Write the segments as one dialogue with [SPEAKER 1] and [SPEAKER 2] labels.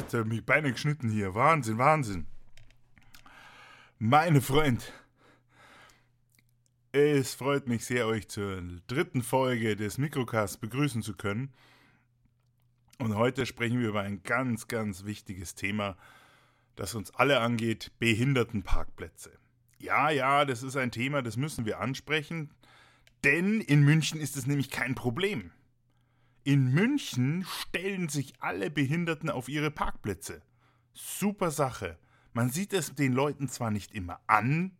[SPEAKER 1] jetzt habe ich mich Beine geschnitten hier. Wahnsinn, Wahnsinn. Meine Freund, es freut mich sehr, euch zur dritten Folge des Mikrocasts begrüßen zu können. Und heute sprechen wir über ein ganz, ganz wichtiges Thema, das uns alle angeht, Behindertenparkplätze. Ja, ja, das ist ein Thema, das müssen wir ansprechen, denn in München ist es nämlich kein Problem. In München stellen sich alle Behinderten auf ihre Parkplätze. Super Sache. Man sieht es den Leuten zwar nicht immer an,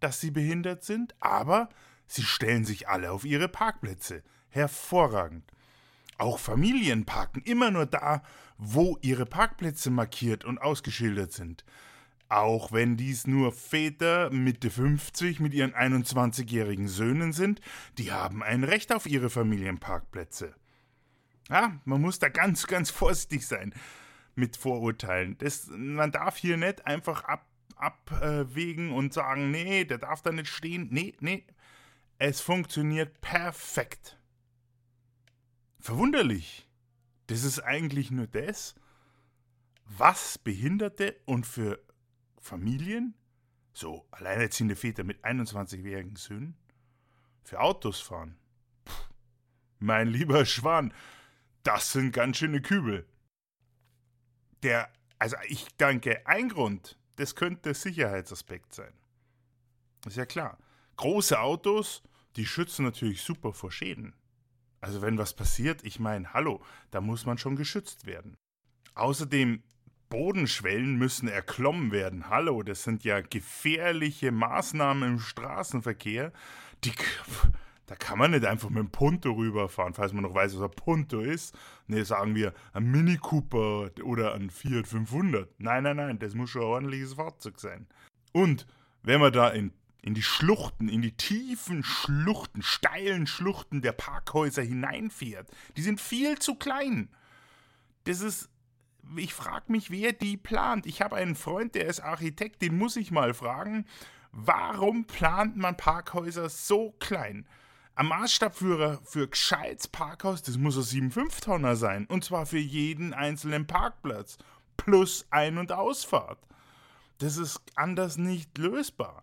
[SPEAKER 1] dass sie behindert sind, aber sie stellen sich alle auf ihre Parkplätze. Hervorragend. Auch Familien parken immer nur da, wo ihre Parkplätze markiert und ausgeschildert sind. Auch wenn dies nur Väter Mitte 50 mit ihren 21-jährigen Söhnen sind, die haben ein Recht auf ihre Familienparkplätze. Ja, man muss da ganz, ganz vorsichtig sein mit Vorurteilen. Das, man darf hier nicht einfach ab, abwägen und sagen, nee, der darf da nicht stehen. Nee, nee. Es funktioniert perfekt. Verwunderlich. Das ist eigentlich nur das, was Behinderte und für Familien, so alleinerziehende Väter mit 21-jährigen Söhnen, für Autos fahren. Puh, mein lieber Schwan, das sind ganz schöne Kübel. Der, also ich denke, ein Grund, das könnte Sicherheitsaspekt sein. Ist ja klar. Große Autos, die schützen natürlich super vor Schäden. Also wenn was passiert, ich meine, hallo, da muss man schon geschützt werden. Außerdem, Bodenschwellen müssen erklommen werden. Hallo, das sind ja gefährliche Maßnahmen im Straßenverkehr. Die, da kann man nicht einfach mit dem Punto rüberfahren, falls man noch weiß, was ein Punto ist. Ne, sagen wir ein Mini Cooper oder ein Fiat 500. Nein, nein, nein, das muss schon ein ordentliches Fahrzeug sein. Und wenn man da in, in die Schluchten, in die tiefen Schluchten, steilen Schluchten der Parkhäuser hineinfährt, die sind viel zu klein. Das ist ich frage mich, wer die plant. Ich habe einen Freund, der ist Architekt, den muss ich mal fragen. Warum plant man Parkhäuser so klein? Am Maßstab für, gescheites Parkhaus, das muss ein 7,5 Tonner sein. Und zwar für jeden einzelnen Parkplatz. Plus Ein- und Ausfahrt. Das ist anders nicht lösbar.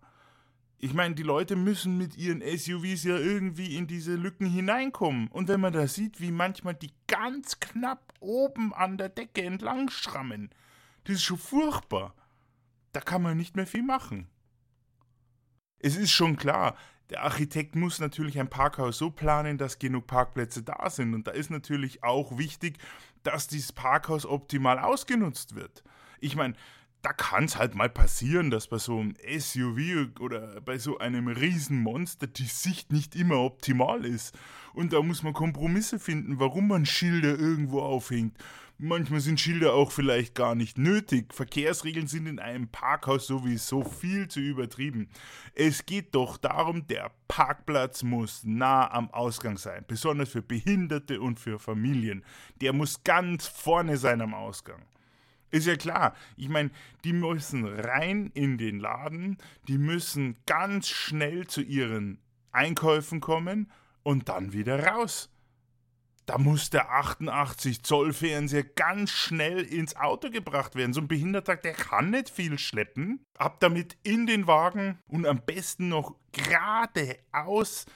[SPEAKER 1] Ich meine, die Leute müssen mit ihren SUVs ja irgendwie in diese Lücken hineinkommen. Und wenn man da sieht, wie manchmal die ganz knapp oben an der Decke entlang schrammen, das ist schon furchtbar. Da kann man nicht mehr viel machen. Es ist schon klar, der Architekt muss natürlich ein Parkhaus so planen, dass genug Parkplätze da sind. Und da ist natürlich auch wichtig, dass dieses Parkhaus optimal ausgenutzt wird. Ich meine, da kann es halt mal passieren, dass bei so einem SUV oder bei so einem Riesenmonster die Sicht nicht immer optimal ist. Und da muss man Kompromisse finden, warum man Schilder irgendwo aufhängt. Manchmal sind Schilder auch vielleicht gar nicht nötig. Verkehrsregeln sind in einem Parkhaus sowieso viel zu übertrieben. Es geht doch darum, der Parkplatz muss nah am Ausgang sein, besonders für Behinderte und für Familien. Der muss ganz vorne sein am Ausgang. Ist ja klar. Ich meine, die müssen rein in den Laden, die müssen ganz schnell zu ihren Einkäufen kommen und dann wieder raus. Da muss der 88 Zoll Fernseher ganz schnell ins Auto gebracht werden. So ein Behinderter, der kann nicht viel schleppen. Ab damit in den Wagen und am besten noch geradeaus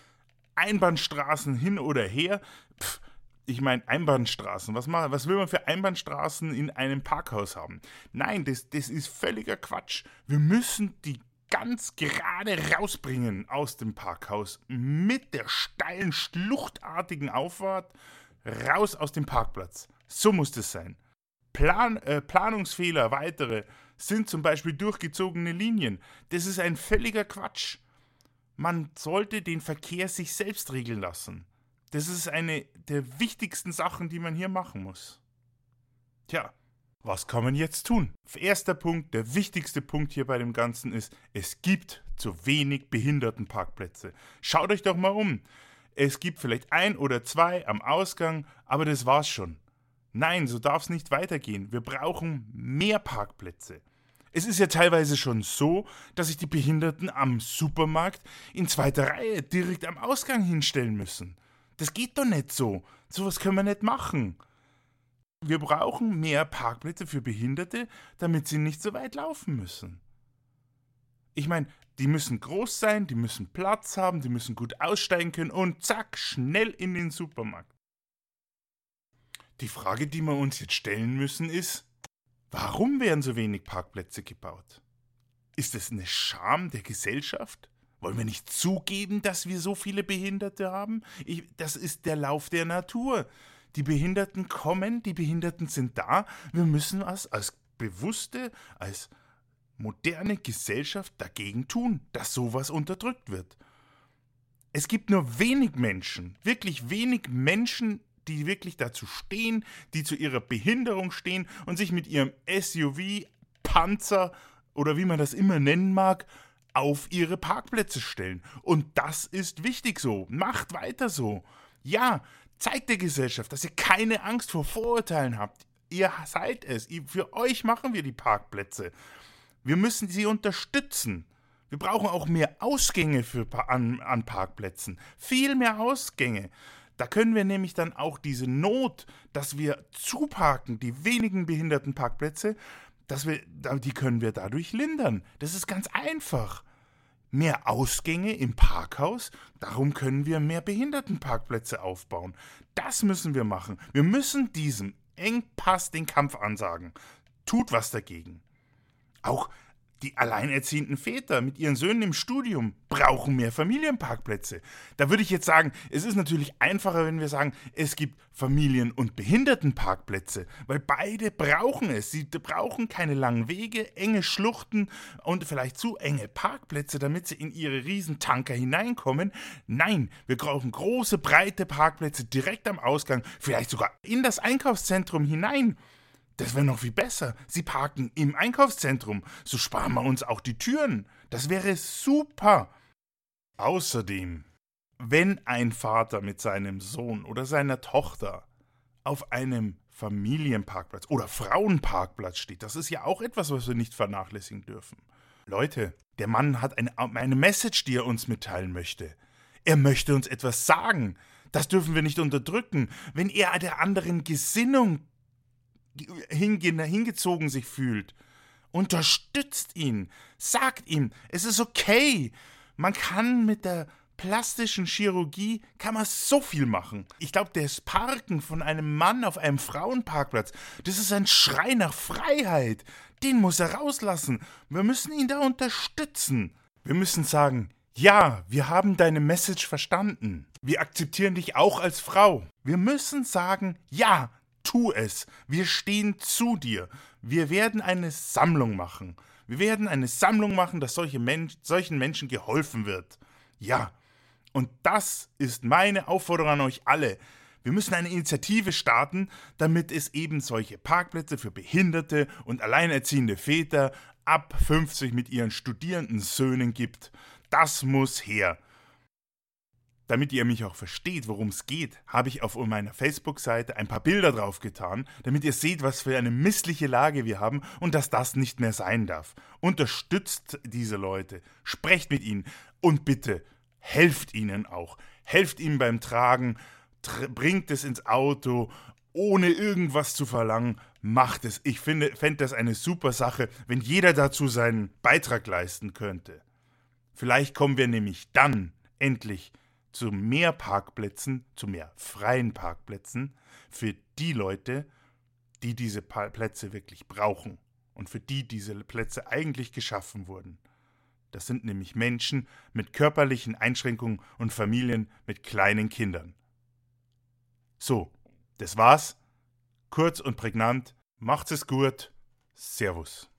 [SPEAKER 1] Einbahnstraßen hin oder her. Pff, ich meine, Einbahnstraßen. Was, mal, was will man für Einbahnstraßen in einem Parkhaus haben? Nein, das, das ist völliger Quatsch. Wir müssen die ganz gerade rausbringen aus dem Parkhaus mit der steilen, schluchtartigen Auffahrt raus aus dem Parkplatz. So muss das sein. Plan, äh, Planungsfehler, weitere, sind zum Beispiel durchgezogene Linien. Das ist ein völliger Quatsch. Man sollte den Verkehr sich selbst regeln lassen. Das ist eine der wichtigsten Sachen, die man hier machen muss. Tja, was kann man jetzt tun? Erster Punkt, der wichtigste Punkt hier bei dem Ganzen ist, es gibt zu wenig Behindertenparkplätze. Schaut euch doch mal um. Es gibt vielleicht ein oder zwei am Ausgang, aber das war's schon. Nein, so darf es nicht weitergehen. Wir brauchen mehr Parkplätze. Es ist ja teilweise schon so, dass sich die Behinderten am Supermarkt in zweiter Reihe direkt am Ausgang hinstellen müssen. Das geht doch nicht so. Sowas können wir nicht machen. Wir brauchen mehr Parkplätze für Behinderte, damit sie nicht so weit laufen müssen. Ich meine, die müssen groß sein, die müssen Platz haben, die müssen gut aussteigen können und zack, schnell in den Supermarkt. Die Frage, die wir uns jetzt stellen müssen, ist, warum werden so wenig Parkplätze gebaut? Ist es eine Scham der Gesellschaft? Wollen wir nicht zugeben, dass wir so viele Behinderte haben? Ich, das ist der Lauf der Natur. Die Behinderten kommen, die Behinderten sind da. Wir müssen was als bewusste, als moderne Gesellschaft dagegen tun, dass sowas unterdrückt wird. Es gibt nur wenig Menschen, wirklich wenig Menschen, die wirklich dazu stehen, die zu ihrer Behinderung stehen und sich mit ihrem SUV, Panzer oder wie man das immer nennen mag, auf ihre Parkplätze stellen. Und das ist wichtig so. Macht weiter so. Ja, zeigt der Gesellschaft, dass ihr keine Angst vor Vorurteilen habt. Ihr seid es. Für euch machen wir die Parkplätze. Wir müssen sie unterstützen. Wir brauchen auch mehr Ausgänge für, an, an Parkplätzen. Viel mehr Ausgänge. Da können wir nämlich dann auch diese Not, dass wir zuparken, die wenigen behinderten Parkplätze, dass wir, die können wir dadurch lindern. Das ist ganz einfach. Mehr Ausgänge im Parkhaus, darum können wir mehr Behindertenparkplätze aufbauen. Das müssen wir machen. Wir müssen diesem Engpass den Kampf ansagen. Tut was dagegen. Auch die alleinerziehenden Väter mit ihren Söhnen im Studium brauchen mehr Familienparkplätze. Da würde ich jetzt sagen, es ist natürlich einfacher, wenn wir sagen, es gibt Familien- und Behindertenparkplätze, weil beide brauchen es. Sie brauchen keine langen Wege, enge Schluchten und vielleicht zu enge Parkplätze, damit sie in ihre Riesentanker hineinkommen. Nein, wir brauchen große, breite Parkplätze direkt am Ausgang, vielleicht sogar in das Einkaufszentrum hinein. Das wäre noch viel besser. Sie parken im Einkaufszentrum. So sparen wir uns auch die Türen. Das wäre super. Außerdem, wenn ein Vater mit seinem Sohn oder seiner Tochter auf einem Familienparkplatz oder Frauenparkplatz steht, das ist ja auch etwas, was wir nicht vernachlässigen dürfen. Leute, der Mann hat eine, eine Message, die er uns mitteilen möchte. Er möchte uns etwas sagen. Das dürfen wir nicht unterdrücken. Wenn er der anderen Gesinnung hingezogen sich fühlt. Unterstützt ihn. Sagt ihm, es ist okay. Man kann mit der plastischen Chirurgie kann man so viel machen. Ich glaube, das Parken von einem Mann auf einem Frauenparkplatz, das ist ein Schrei nach Freiheit. Den muss er rauslassen. Wir müssen ihn da unterstützen. Wir müssen sagen, ja, wir haben deine Message verstanden. Wir akzeptieren dich auch als Frau. Wir müssen sagen, ja, tu es. Wir stehen zu dir. Wir werden eine Sammlung machen. Wir werden eine Sammlung machen, dass solche Men solchen Menschen geholfen wird. Ja. Und das ist meine Aufforderung an euch alle. Wir müssen eine Initiative starten, damit es eben solche Parkplätze für behinderte und alleinerziehende Väter ab 50 mit ihren studierenden Söhnen gibt. Das muss her. Damit ihr mich auch versteht, worum es geht, habe ich auf meiner Facebook-Seite ein paar Bilder draufgetan, damit ihr seht, was für eine missliche Lage wir haben und dass das nicht mehr sein darf. Unterstützt diese Leute, sprecht mit ihnen und bitte helft ihnen auch. Helft ihnen beim Tragen, bringt es ins Auto, ohne irgendwas zu verlangen, macht es. Ich finde, fände das eine super Sache, wenn jeder dazu seinen Beitrag leisten könnte. Vielleicht kommen wir nämlich dann endlich zu mehr Parkplätzen, zu mehr freien Parkplätzen für die Leute, die diese Plätze wirklich brauchen und für die diese Plätze eigentlich geschaffen wurden. Das sind nämlich Menschen mit körperlichen Einschränkungen und Familien mit kleinen Kindern. So, das war's. Kurz und prägnant. Macht's es gut. Servus.